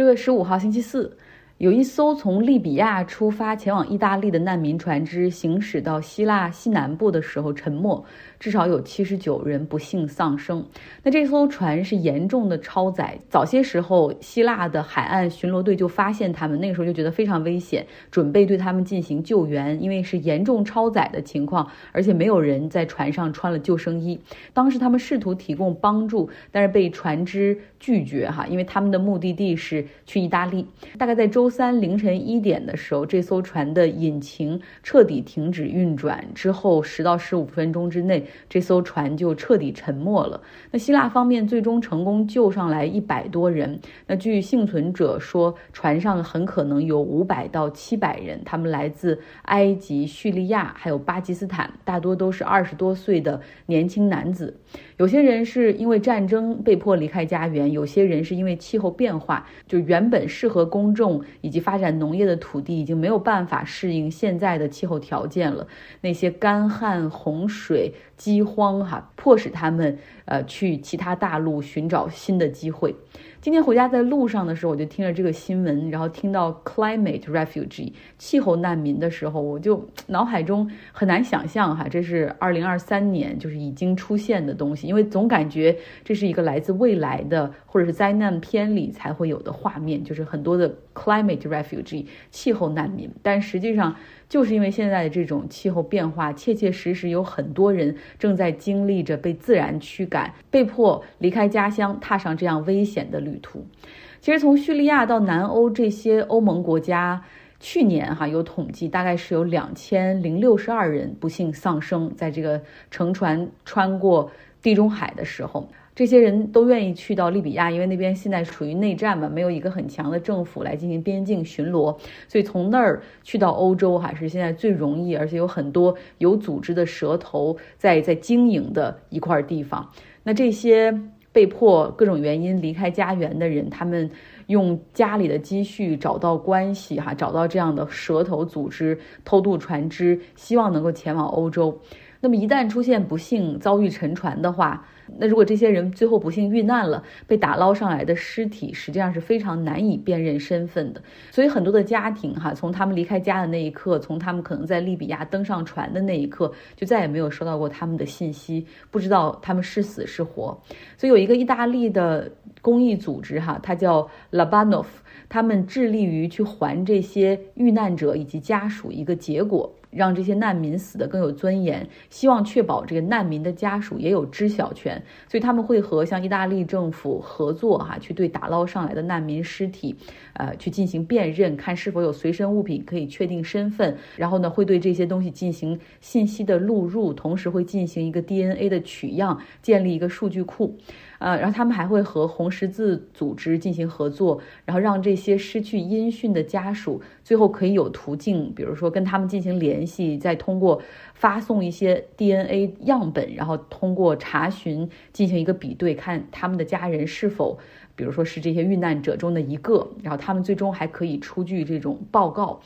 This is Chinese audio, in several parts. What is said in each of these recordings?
六月十五号，星期四。有一艘从利比亚出发前往意大利的难民船只行驶到希腊西南部的时候沉没，至少有七十九人不幸丧生。那这艘船是严重的超载，早些时候希腊的海岸巡逻队就发现他们，那个时候就觉得非常危险，准备对他们进行救援，因为是严重超载的情况，而且没有人在船上穿了救生衣。当时他们试图提供帮助，但是被船只拒绝哈，因为他们的目的地是去意大利。大概在周。三凌晨一点的时候，这艘船的引擎彻底停止运转之后，十到十五分钟之内，这艘船就彻底沉没了。那希腊方面最终成功救上来一百多人。那据幸存者说，船上很可能有五百到七百人，他们来自埃及、叙利亚还有巴基斯坦，大多都是二十多岁的年轻男子。有些人是因为战争被迫离开家园，有些人是因为气候变化，就原本适合公众以及发展农业的土地已经没有办法适应现在的气候条件了。那些干旱、洪水、饥荒，哈，迫使他们呃去其他大陆寻找新的机会。今天回家在路上的时候，我就听了这个新闻，然后听到 climate refugee 气候难民的时候，我就脑海中很难想象哈，这是二零二三年就是已经出现的东西，因为总感觉这是一个来自未来的或者是灾难片里才会有的画面，就是很多的 climate refugee 气候难民，但实际上。就是因为现在的这种气候变化，切切实实有很多人正在经历着被自然驱赶、被迫离开家乡、踏上这样危险的旅途。其实从叙利亚到南欧这些欧盟国家，去年哈有统计，大概是有两千零六十二人不幸丧生在这个乘船穿过地中海的时候。这些人都愿意去到利比亚，因为那边现在处于内战嘛，没有一个很强的政府来进行边境巡逻，所以从那儿去到欧洲还是现在最容易，而且有很多有组织的蛇头在在经营的一块地方。那这些被迫各种原因离开家园的人，他们用家里的积蓄找到关系，哈，找到这样的蛇头组织偷渡船只，希望能够前往欧洲。那么一旦出现不幸遭遇沉船的话，那如果这些人最后不幸遇难了，被打捞上来的尸体实际上是非常难以辨认身份的。所以很多的家庭哈，从他们离开家的那一刻，从他们可能在利比亚登上船的那一刻，就再也没有收到过他们的信息，不知道他们是死是活。所以有一个意大利的公益组织哈，它叫 Labanov，他们致力于去还这些遇难者以及家属一个结果。让这些难民死得更有尊严，希望确保这个难民的家属也有知晓权，所以他们会和像意大利政府合作，哈，去对打捞上来的难民尸体，呃，去进行辨认，看是否有随身物品可以确定身份，然后呢，会对这些东西进行信息的录入，同时会进行一个 DNA 的取样，建立一个数据库。呃，然后他们还会和红十字组织进行合作，然后让这些失去音讯的家属最后可以有途径，比如说跟他们进行联联系，再通过发送一些 DNA 样本，然后通过查询进行一个比对，看他们的家人是否，比如说是这些遇难者中的一个，然后他们最终还可以出具这种报告。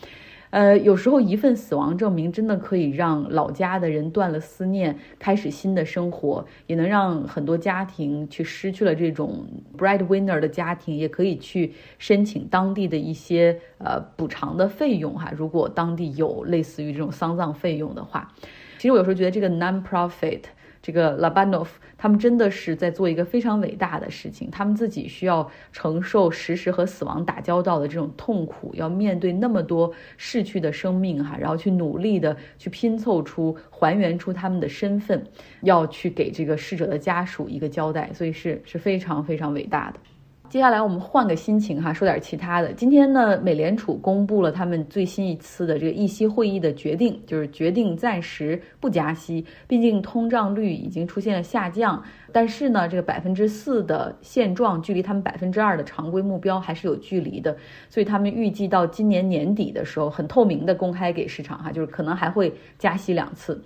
呃，有时候一份死亡证明真的可以让老家的人断了思念，开始新的生活，也能让很多家庭去失去了这种 breadwinner 的家庭，也可以去申请当地的一些呃补偿的费用哈。如果当地有类似于这种丧葬费用的话，其实我有时候觉得这个 non-profit。这个拉巴诺夫他们真的是在做一个非常伟大的事情，他们自己需要承受时时和死亡打交道的这种痛苦，要面对那么多逝去的生命哈，然后去努力的去拼凑出、还原出他们的身份，要去给这个逝者的家属一个交代，所以是是非常非常伟大的。接下来我们换个心情哈，说点其他的。今天呢，美联储公布了他们最新一次的这个议息会议的决定，就是决定暂时不加息。毕竟通胀率已经出现了下降，但是呢，这个百分之四的现状距离他们百分之二的常规目标还是有距离的。所以他们预计到今年年底的时候，很透明的公开给市场哈，就是可能还会加息两次。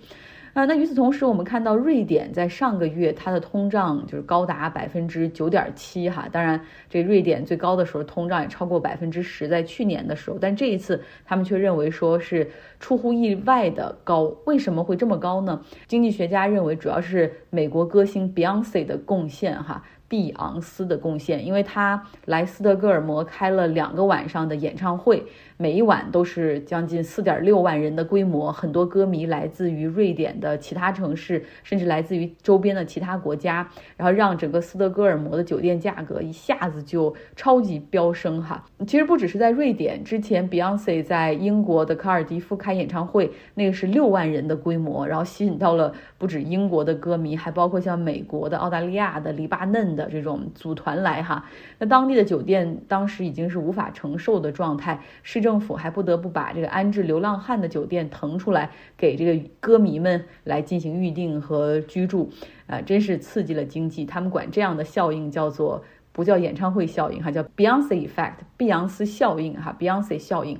那与此同时，我们看到瑞典在上个月它的通胀就是高达百分之九点七哈，当然这瑞典最高的时候通胀也超过百分之十，在去年的时候，但这一次他们却认为说是出乎意外的高，为什么会这么高呢？经济学家认为主要是美国歌星 Beyonce 的贡献哈。碧昂斯的贡献，因为他来斯德哥尔摩开了两个晚上的演唱会。每一晚都是将近四点六万人的规模，很多歌迷来自于瑞典的其他城市，甚至来自于周边的其他国家，然后让整个斯德哥尔摩的酒店价格一下子就超级飙升哈。其实不只是在瑞典，之前 Beyonce 在英国的卡尔迪夫开演唱会，那个是六万人的规模，然后吸引到了不止英国的歌迷，还包括像美国的、澳大利亚的、黎巴嫩的这种组团来哈。那当地的酒店当时已经是无法承受的状态，市政。府还不得不把这个安置流浪汉的酒店腾出来，给这个歌迷们来进行预定和居住，啊，真是刺激了经济。他们管这样的效应叫做不叫演唱会效应哈，叫 Beyonce Effect，碧昂斯效应哈，Beyonce 效应。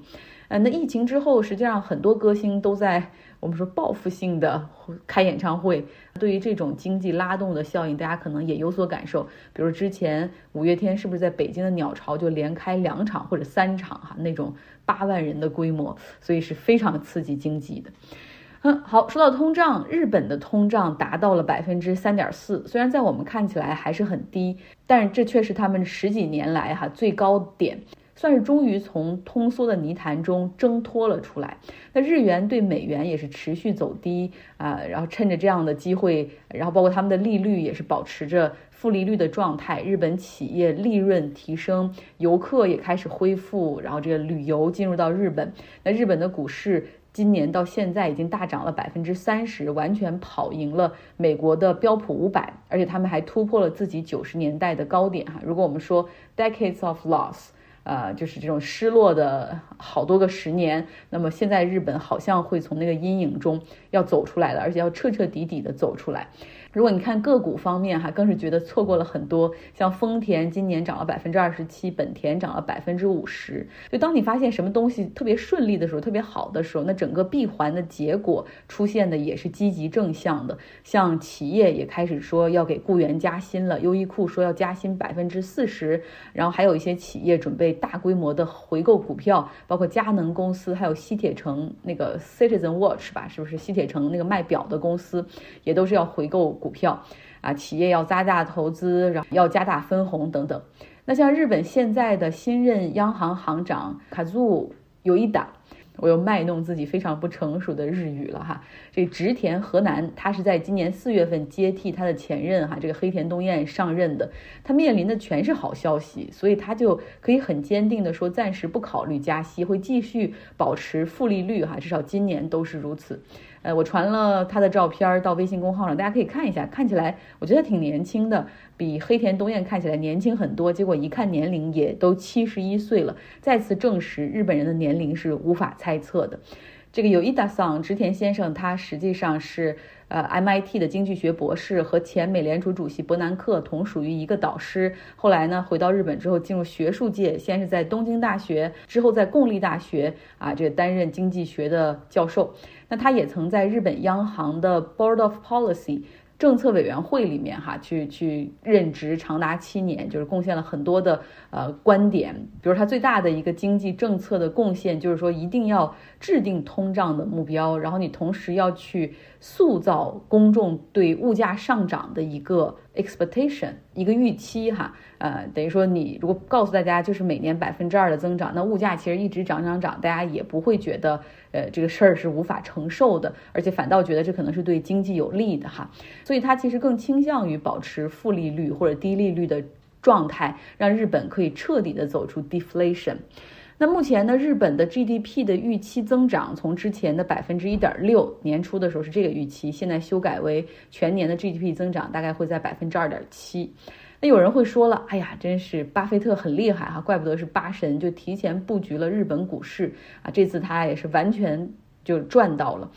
呃，那疫情之后，实际上很多歌星都在。我们说报复性的开演唱会，对于这种经济拉动的效应，大家可能也有所感受。比如之前五月天是不是在北京的鸟巢就连开两场或者三场哈，那种八万人的规模，所以是非常刺激经济的。嗯，好，说到通胀，日本的通胀达到了百分之三点四，虽然在我们看起来还是很低，但是这却是他们十几年来哈最高点。算是终于从通缩的泥潭中挣脱了出来。那日元对美元也是持续走低啊，然后趁着这样的机会，然后包括他们的利率也是保持着负利率的状态。日本企业利润提升，游客也开始恢复，然后这个旅游进入到日本。那日本的股市今年到现在已经大涨了百分之三十，完全跑赢了美国的标普五百，而且他们还突破了自己九十年代的高点哈。如果我们说 decades of loss。呃，就是这种失落的好多个十年，那么现在日本好像会从那个阴影中要走出来了，而且要彻彻底底的走出来。如果你看个股方面哈，更是觉得错过了很多。像丰田今年涨了百分之二十七，本田涨了百分之五十。就当你发现什么东西特别顺利的时候，特别好的时候，那整个闭环的结果出现的也是积极正向的。像企业也开始说要给雇员加薪了，优衣库说要加薪百分之四十，然后还有一些企业准备大规模的回购股票，包括佳能公司，还有西铁城那个 Citizen Watch 吧，是不是西铁城那个卖表的公司，也都是要回购。股票啊，企业要加大投资，然后要加大分红等等。那像日本现在的新任央行行长卡祖有一档。我又卖弄自己非常不成熟的日语了哈。这植田河南，他是在今年四月份接替他的前任哈，这个黑田东彦上任的。他面临的全是好消息，所以他就可以很坚定的说，暂时不考虑加息，会继续保持负利率哈，至少今年都是如此。呃，我传了他的照片到微信公号上，大家可以看一下，看起来我觉得挺年轻的。比黑田东彦看起来年轻很多，结果一看年龄也都七十一岁了，再次证实日本人的年龄是无法猜测的。这个有伊达桑植田先生，他实际上是呃 MIT 的经济学博士，和前美联储主席伯南克同属于一个导师。后来呢，回到日本之后进入学术界，先是在东京大学，之后在共立大学啊，这个担任经济学的教授。那他也曾在日本央行的 Board of Policy。政策委员会里面哈，去去任职长达七年，就是贡献了很多的呃观点。比如他最大的一个经济政策的贡献，就是说一定要制定通胀的目标，然后你同时要去塑造公众对物价上涨的一个 expectation，一个预期哈。呃，等于说你如果告诉大家就是每年百分之二的增长，那物价其实一直涨涨涨，大家也不会觉得呃这个事儿是无法承受的，而且反倒觉得这可能是对经济有利的哈。所以它其实更倾向于保持负利率或者低利率的状态，让日本可以彻底的走出 deflation。那目前呢，日本的 GDP 的预期增长从之前的百分之一点六，年初的时候是这个预期，现在修改为全年的 GDP 增长大概会在百分之二点七。那有人会说了，哎呀，真是巴菲特很厉害哈，怪不得是八神，就提前布局了日本股市啊，这次他也是完全就赚到了。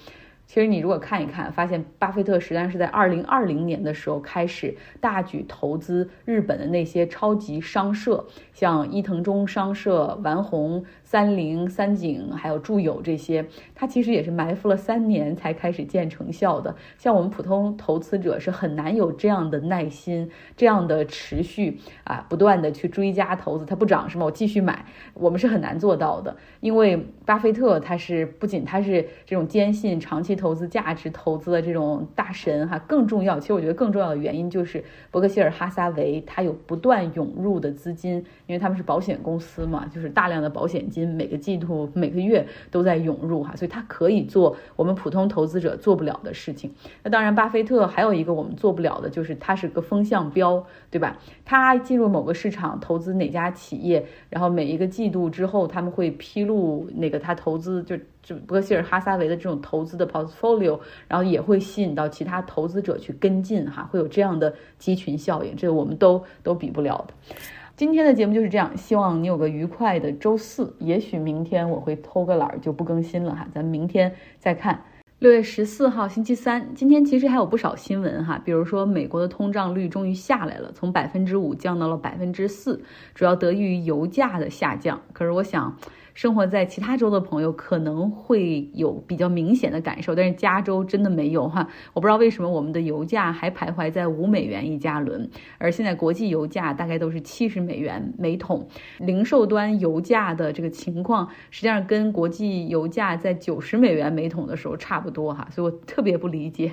其实你如果看一看，发现巴菲特实际上是在二零二零年的时候开始大举投资日本的那些超级商社，像伊藤忠商社、丸红、三菱、三井，还有住友这些，它其实也是埋伏了三年才开始见成效的。像我们普通投资者是很难有这样的耐心，这样的持续啊，不断的去追加投资，它不涨是吗？我继续买，我们是很难做到的。因为巴菲特他是不仅他是这种坚信长期。期投资、价值投资的这种大神哈，更重要。其实我觉得更重要的原因就是伯克希尔哈撒韦他有不断涌入的资金，因为他们是保险公司嘛，就是大量的保险金每个季度、每个月都在涌入哈，所以他可以做我们普通投资者做不了的事情。那当然，巴菲特还有一个我们做不了的，就是他是个风向标，对吧？他进入某个市场投资哪家企业，然后每一个季度之后他们会披露那个他投资就。就伯希尔哈撒韦的这种投资的 portfolio，然后也会吸引到其他投资者去跟进哈，会有这样的集群效应，这个我们都都比不了的。今天的节目就是这样，希望你有个愉快的周四。也许明天我会偷个懒儿就不更新了哈，咱们明天再看。六月十四号星期三，今天其实还有不少新闻哈，比如说美国的通胀率终于下来了，从百分之五降到了百分之四，主要得益于油价的下降。可是我想。生活在其他州的朋友可能会有比较明显的感受，但是加州真的没有哈。我不知道为什么我们的油价还徘徊在五美元一加仑，而现在国际油价大概都是七十美元每桶。零售端油价的这个情况，实际上跟国际油价在九十美元每桶的时候差不多哈，所以我特别不理解。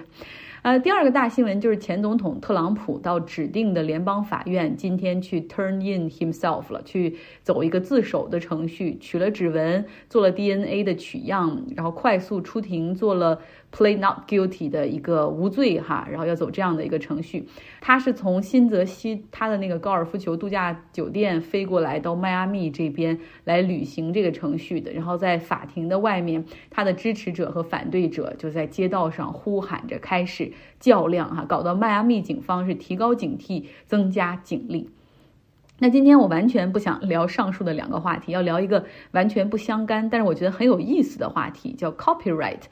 呃，第二个大新闻就是前总统特朗普到指定的联邦法院今天去 turn in himself 了，去走一个自首的程序，取了指纹，做了 DNA 的取样，然后快速出庭做了。Play not guilty 的一个无罪哈，然后要走这样的一个程序。他是从新泽西他的那个高尔夫球度假酒店飞过来到迈阿密这边来履行这个程序的。然后在法庭的外面，他的支持者和反对者就在街道上呼喊着开始较量哈，搞到迈阿密警方是提高警惕，增加警力。那今天我完全不想聊上述的两个话题，要聊一个完全不相干，但是我觉得很有意思的话题，叫 copyright。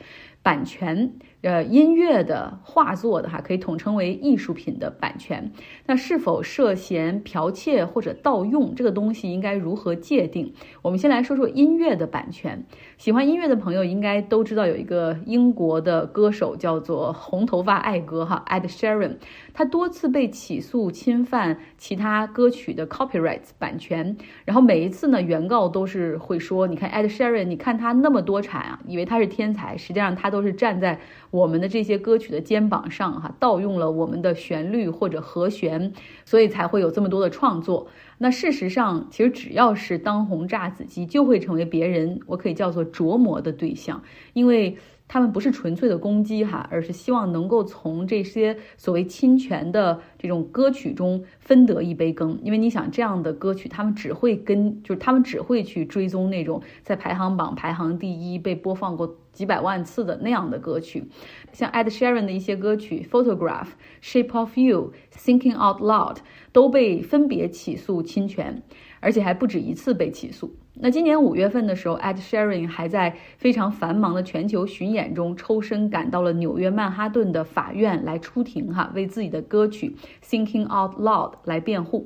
版权，呃，音乐的、画作的哈，可以统称为艺术品的版权。那是否涉嫌剽窃或者盗用这个东西，应该如何界定？我们先来说说音乐的版权。喜欢音乐的朋友应该都知道，有一个英国的歌手叫做红头发爱歌哈，Ed Sheeran。他多次被起诉侵犯其他歌曲的 copyright 版权，然后每一次呢，原告都是会说：“你看 Ed Sheeran，你看他那么多产啊，以为他是天才，实际上他都是站在我们的这些歌曲的肩膀上，哈，盗用了我们的旋律或者和弦，所以才会有这么多的创作。那事实上，其实只要是当红炸子鸡，就会成为别人我可以叫做琢磨的对象，因为。他们不是纯粹的攻击哈，而是希望能够从这些所谓侵权的这种歌曲中分得一杯羹。因为你想，这样的歌曲，他们只会跟，就是他们只会去追踪那种在排行榜排行第一、被播放过几百万次的那样的歌曲。像 Ed Sheeran 的一些歌曲，《Photograph》、《Shape of You》、《Thinking Out Loud》都被分别起诉侵权，而且还不止一次被起诉。那今年五月份的时候，Ed Sheeran 还在非常繁忙的全球巡演中抽身赶到了纽约曼哈顿的法院来出庭，哈，为自己的歌曲《Thinking Out Loud》来辩护。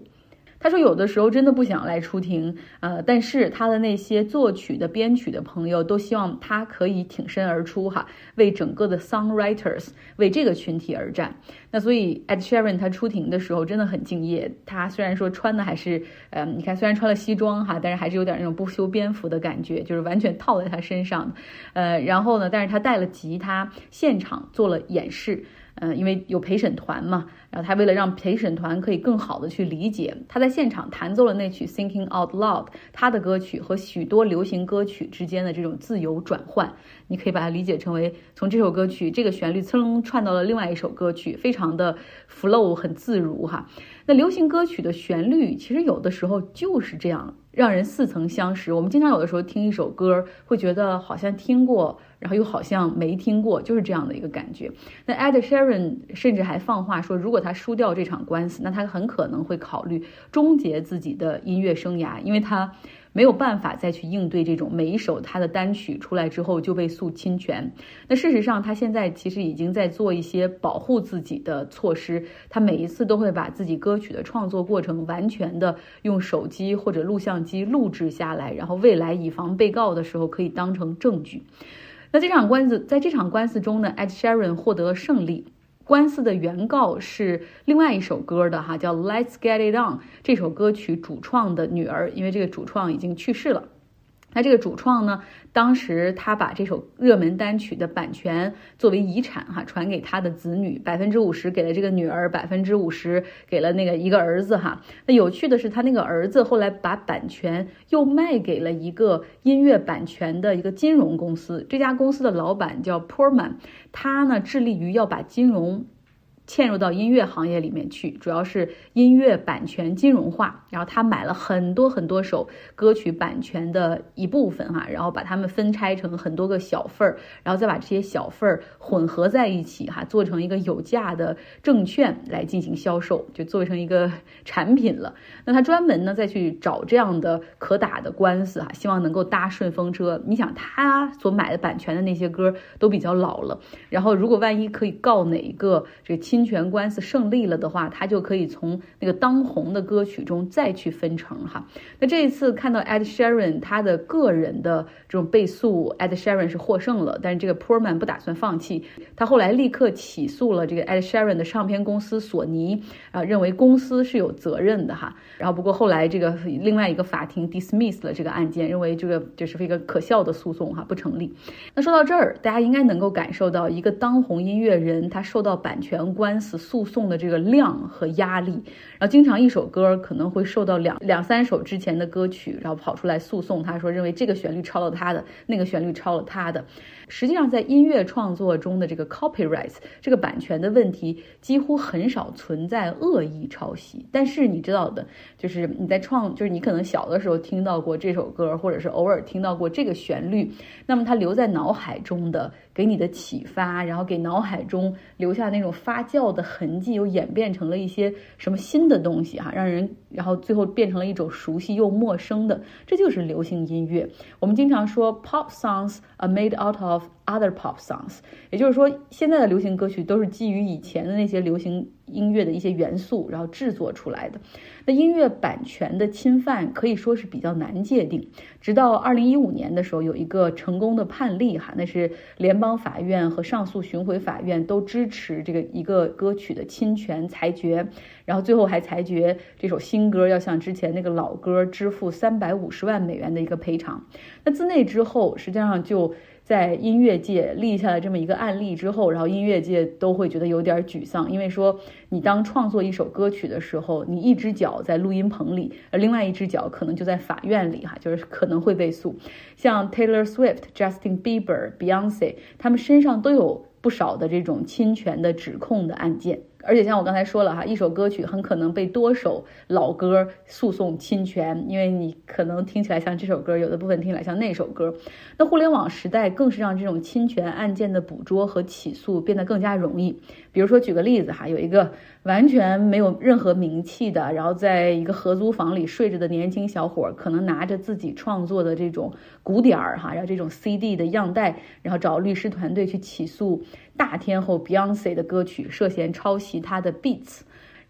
他说，有的时候真的不想来出庭，呃，但是他的那些作曲的、编曲的朋友都希望他可以挺身而出，哈，为整个的 songwriters 为这个群体而战。那所以 Ed Sheeran 他出庭的时候真的很敬业。他虽然说穿的还是，呃，你看虽然穿了西装哈，但是还是有点那种不修边幅的感觉，就是完全套在他身上，呃，然后呢，但是他带了吉他，现场做了演示。嗯，因为有陪审团嘛，然后他为了让陪审团可以更好的去理解，他在现场弹奏了那曲《Thinking Out Loud》，他的歌曲和许多流行歌曲之间的这种自由转换，你可以把它理解成为从这首歌曲这个旋律噌串到了另外一首歌曲，非常的 flow 很自如哈。那流行歌曲的旋律其实有的时候就是这样，让人似曾相识。我们经常有的时候听一首歌，会觉得好像听过。然后又好像没听过，就是这样的一个感觉。那 Ed Sheeran 甚至还放话说，如果他输掉这场官司，那他很可能会考虑终结自己的音乐生涯，因为他没有办法再去应对这种每一首他的单曲出来之后就被诉侵权。那事实上，他现在其实已经在做一些保护自己的措施，他每一次都会把自己歌曲的创作过程完全的用手机或者录像机录制下来，然后未来以防被告的时候可以当成证据。那这场官司，在这场官司中呢，Ed Sheeran 获得了胜利。官司的原告是另外一首歌的哈，叫《Let's Get It On》这首歌曲主创的女儿，因为这个主创已经去世了。那这个主创呢，当时他把这首热门单曲的版权作为遗产哈，传给他的子女，百分之五十给了这个女儿，百分之五十给了那个一个儿子哈。那有趣的是，他那个儿子后来把版权又卖给了一个音乐版权的一个金融公司，这家公司的老板叫 Porman，他呢致力于要把金融。嵌入到音乐行业里面去，主要是音乐版权金融化。然后他买了很多很多首歌曲版权的一部分哈，然后把它们分拆成很多个小份儿，然后再把这些小份儿混合在一起哈，做成一个有价的证券来进行销售，就做成一个 产品了。那他专门呢再去找这样的可打的官司哈，希望能够搭顺风车。你想他所买的版权的那些歌都比较老了，然后如果万一可以告哪一个这个侵权官司胜利了的话，他就可以从那个当红的歌曲中再去分成哈。那这一次看到 Ed Sheeran 他的个人的这种被诉，Ed Sheeran 是获胜了，但是这个 Poorman 不打算放弃，他后来立刻起诉了这个 Ed Sheeran 的唱片公司索尼啊，认为公司是有责任的哈。然后不过后来这个另外一个法庭 dismiss 了这个案件，认为这个这是一个可笑的诉讼哈，不成立。那说到这儿，大家应该能够感受到一个当红音乐人他受到版权关官司。诉讼的这个量和压力，然后经常一首歌可能会受到两两三首之前的歌曲，然后跑出来诉讼，他说认为这个旋律抄了他的，那个旋律抄了他的。实际上，在音乐创作中的这个 copyright 这个版权的问题，几乎很少存在恶意抄袭。但是你知道的，就是你在创，就是你可能小的时候听到过这首歌，或者是偶尔听到过这个旋律，那么它留在脑海中的。给你的启发，然后给脑海中留下那种发酵的痕迹，又演变成了一些什么新的东西哈，让人然后最后变成了一种熟悉又陌生的，这就是流行音乐。我们经常说 pop songs are made out of other pop songs，也就是说现在的流行歌曲都是基于以前的那些流行。音乐的一些元素，然后制作出来的。那音乐版权的侵犯可以说是比较难界定。直到二零一五年的时候，有一个成功的判例哈，那是联邦法院和上诉巡回法院都支持这个一个歌曲的侵权裁决，然后最后还裁决这首新歌要向之前那个老歌支付三百五十万美元的一个赔偿。那自那之后，实际上就。在音乐界立下了这么一个案例之后，然后音乐界都会觉得有点沮丧，因为说你当创作一首歌曲的时候，你一只脚在录音棚里，而另外一只脚可能就在法院里，哈，就是可能会被诉。像 Taylor Swift、Justin Bieber、Beyonce，他们身上都有不少的这种侵权的指控的案件。而且像我刚才说了哈，一首歌曲很可能被多首老歌诉讼侵权，因为你可能听起来像这首歌，有的部分听起来像那首歌。那互联网时代更是让这种侵权案件的捕捉和起诉变得更加容易。比如说举个例子哈，有一个完全没有任何名气的，然后在一个合租房里睡着的年轻小伙，可能拿着自己创作的这种鼓点儿哈，然后这种 CD 的样带，然后找律师团队去起诉。大天后 Beyonce 的歌曲涉嫌抄袭他的 beats，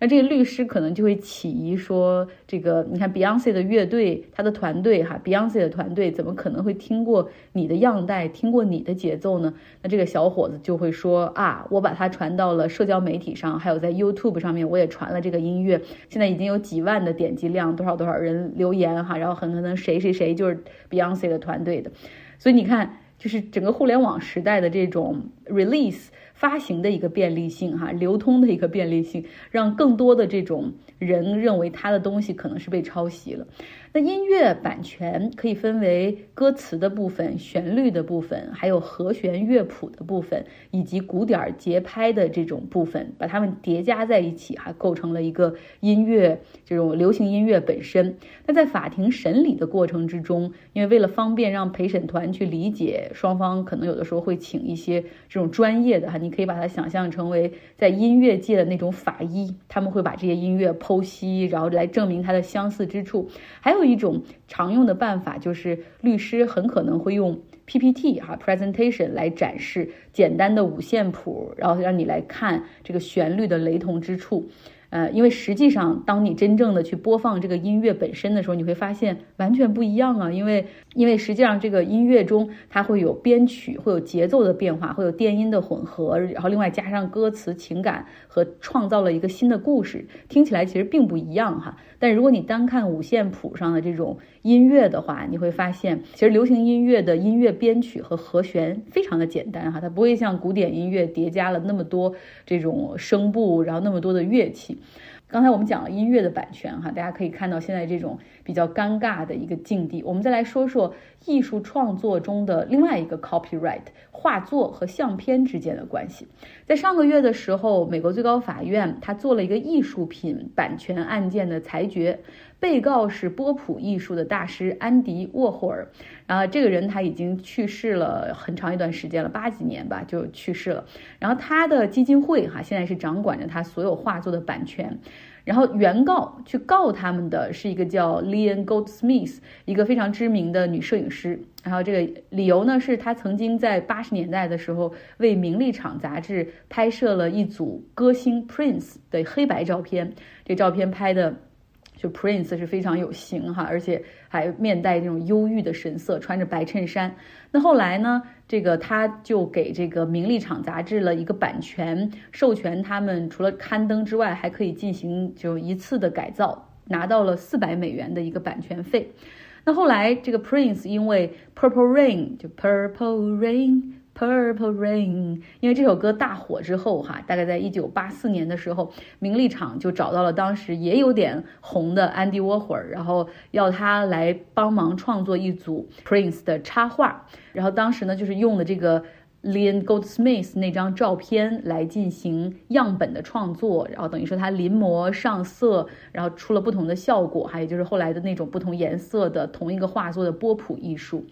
那这个律师可能就会起疑说，这个你看 Beyonce 的乐队，他的团队哈，Beyonce 的团队怎么可能会听过你的样带，听过你的节奏呢？那这个小伙子就会说啊，我把它传到了社交媒体上，还有在 YouTube 上面，我也传了这个音乐，现在已经有几万的点击量，多少多少人留言哈，然后很可能谁谁谁就是 Beyonce 的团队的，所以你看。就是整个互联网时代的这种 release 发行的一个便利性，哈，流通的一个便利性，让更多的这种人认为他的东西可能是被抄袭了。那音乐版权可以分为歌词的部分、旋律的部分，还有和弦乐谱的部分，以及鼓点节拍的这种部分，把它们叠加在一起，哈，构成了一个音乐这种流行音乐本身。那在法庭审理的过程之中，因为为了方便让陪审团去理解，双方可能有的时候会请一些这种专业的哈，你可以把它想象成为在音乐界的那种法医，他们会把这些音乐剖析，然后来证明它的相似之处，还有。有一种常用的办法，就是律师很可能会用 PPT 哈 presentation 来展示简单的五线谱，然后让你来看这个旋律的雷同之处。呃，因为实际上，当你真正的去播放这个音乐本身的时候，你会发现完全不一样啊！因为因为实际上这个音乐中它会有编曲，会有节奏的变化，会有电音的混合，然后另外加上歌词情感和创造了一个新的故事，听起来其实并不一样哈。但如果你单看五线谱上的这种音乐的话，你会发现其实流行音乐的音乐编曲和和弦非常的简单哈，它不会像古典音乐叠加了那么多这种声部，然后那么多的乐器。刚才我们讲了音乐的版权哈，大家可以看到现在这种比较尴尬的一个境地。我们再来说说艺术创作中的另外一个 copyright，画作和相片之间的关系。在上个月的时候，美国最高法院他做了一个艺术品版权案件的裁决，被告是波普艺术的大师安迪沃霍尔，然后这个人他已经去世了很长一段时间了，八几年吧就去世了。然后他的基金会哈现在是掌管着他所有画作的版权。然后原告去告他们的是一个叫 Leon Goldsmith，一个非常知名的女摄影师。然后这个理由呢，是她曾经在八十年代的时候为《名利场》杂志拍摄了一组歌星 Prince 的黑白照片。这照片拍的。就 Prince 是非常有型哈，而且还面带这种忧郁的神色，穿着白衬衫。那后来呢，这个他就给这个《名利场》杂志了一个版权，授权他们除了刊登之外，还可以进行就一次的改造，拿到了四百美元的一个版权费。那后来这个 Prince 因为 Purple Rain 就 Purple Rain。Purple Rain，因为这首歌大火之后，哈，大概在一九八四年的时候，名利场就找到了当时也有点红的 Andy Warhol，然后要他来帮忙创作一组 Prince 的插画。然后当时呢，就是用的这个 Leon Goldsmith 那张照片来进行样本的创作，然后等于说他临摹上色，然后出了不同的效果，还有就是后来的那种不同颜色的同一个画作的波普艺术。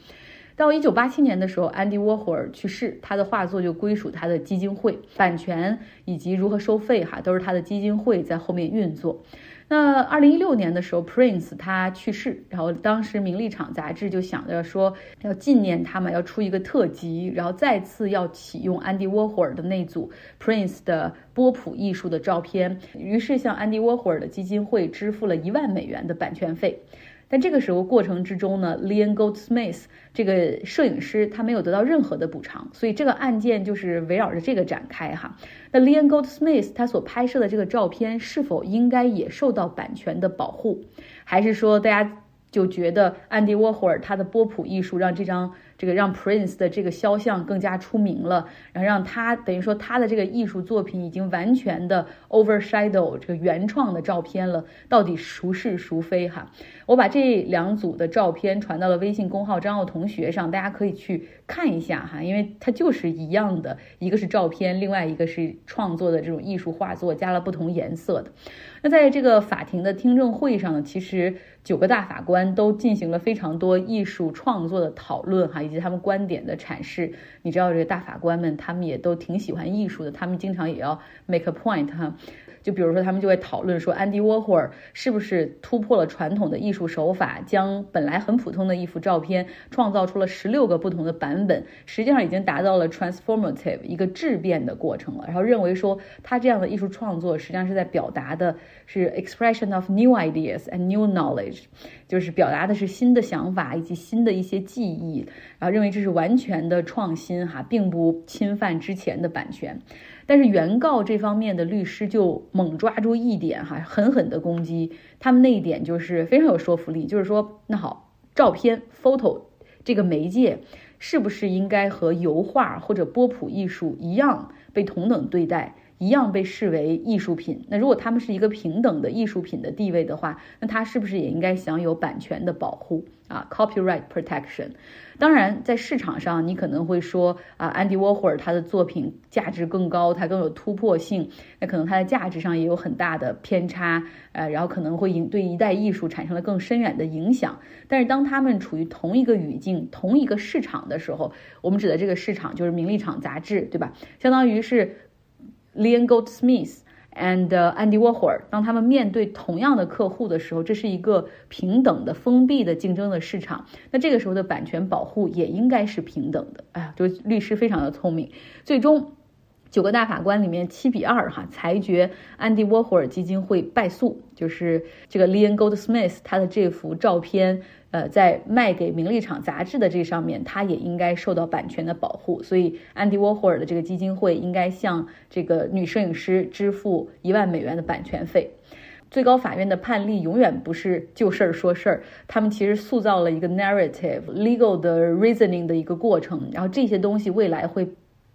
到一九八七年的时候，安迪沃霍尔去世，他的画作就归属他的基金会，版权以及如何收费，哈，都是他的基金会在后面运作。那二零一六年的时候，Prince 他去世，然后当时《名利场》杂志就想着说要纪念他嘛，要出一个特辑，然后再次要启用安迪沃霍尔的那组 Prince 的波普艺术的照片，于是向安迪沃霍尔的基金会支付了一万美元的版权费。但这个时候过程之中呢，Leon Goldsmith 这个摄影师他没有得到任何的补偿，所以这个案件就是围绕着这个展开哈。那 Leon Goldsmith 他所拍摄的这个照片是否应该也受到版权的保护，还是说大家就觉得安迪沃霍尔他的波普艺术让这张？这个让 Prince 的这个肖像更加出名了，然后让他等于说他的这个艺术作品已经完全的 overshadow 这个原创的照片了，到底孰是孰非哈？我把这两组的照片传到了微信公号张奥同学上，大家可以去看一下哈，因为它就是一样的，一个是照片，另外一个是创作的这种艺术画作，加了不同颜色的。那在这个法庭的听证会上呢，其实九个大法官都进行了非常多艺术创作的讨论哈。以及他们观点的阐释，你知道这个大法官们，他们也都挺喜欢艺术的，他们经常也要 make a point 哈。就比如说，他们就会讨论说，安迪沃霍尔是不是突破了传统的艺术手法，将本来很普通的一幅照片创造出了十六个不同的版本，实际上已经达到了 transformative 一个质变的过程了。然后认为说，他这样的艺术创作实际上是在表达的是 expression of new ideas and new knowledge，就是表达的是新的想法以及新的一些记忆，然后认为这是完全的创新哈，并不侵犯之前的版权。但是原告这方面的律师就猛抓住一点哈，狠狠的攻击他们那一点就是非常有说服力，就是说那好，照片 photo 这个媒介是不是应该和油画或者波普艺术一样被同等对待？一样被视为艺术品。那如果他们是一个平等的艺术品的地位的话，那他是不是也应该享有版权的保护啊？Copyright protection。当然，在市场上，你可能会说啊，安迪沃霍尔他的作品价值更高，他更有突破性，那可能他的价值上也有很大的偏差，呃，然后可能会影对一代艺术产生了更深远的影响。但是当他们处于同一个语境、同一个市场的时候，我们指的这个市场就是《名利场》杂志，对吧？相当于是。Leon Goldsmith and Andy Warhol，当他们面对同样的客户的时候，这是一个平等的、封闭的竞争的市场。那这个时候的版权保护也应该是平等的。哎呀，就律师非常的聪明，最终九个大法官里面七比二哈裁决安迪沃霍尔基金会败诉，就是这个 Leon Goldsmith 他的这幅照片，呃，在卖给名利场杂志的这上面，他也应该受到版权的保护，所以安迪沃霍尔的这个基金会应该向这个女摄影师支付一万美元的版权费。最高法院的判例永远不是就事儿说事儿，他们其实塑造了一个 narrative legal 的 reasoning 的一个过程，然后这些东西未来会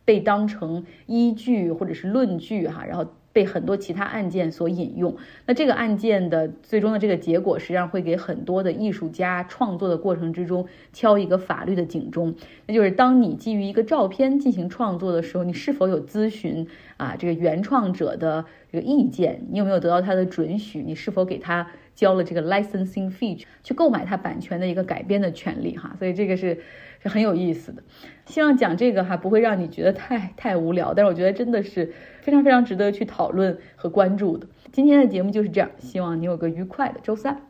被当成依据或者是论据哈，然后。被很多其他案件所引用，那这个案件的最终的这个结果，实际上会给很多的艺术家创作的过程之中敲一个法律的警钟，那就是当你基于一个照片进行创作的时候，你是否有咨询啊这个原创者的这个意见？你有没有得到他的准许？你是否给他交了这个 licensing fee 去购买他版权的一个改编的权利？哈，所以这个是是很有意思的。希望讲这个哈不会让你觉得太太无聊，但是我觉得真的是。非常非常值得去讨论和关注的。今天的节目就是这样，希望你有个愉快的周三。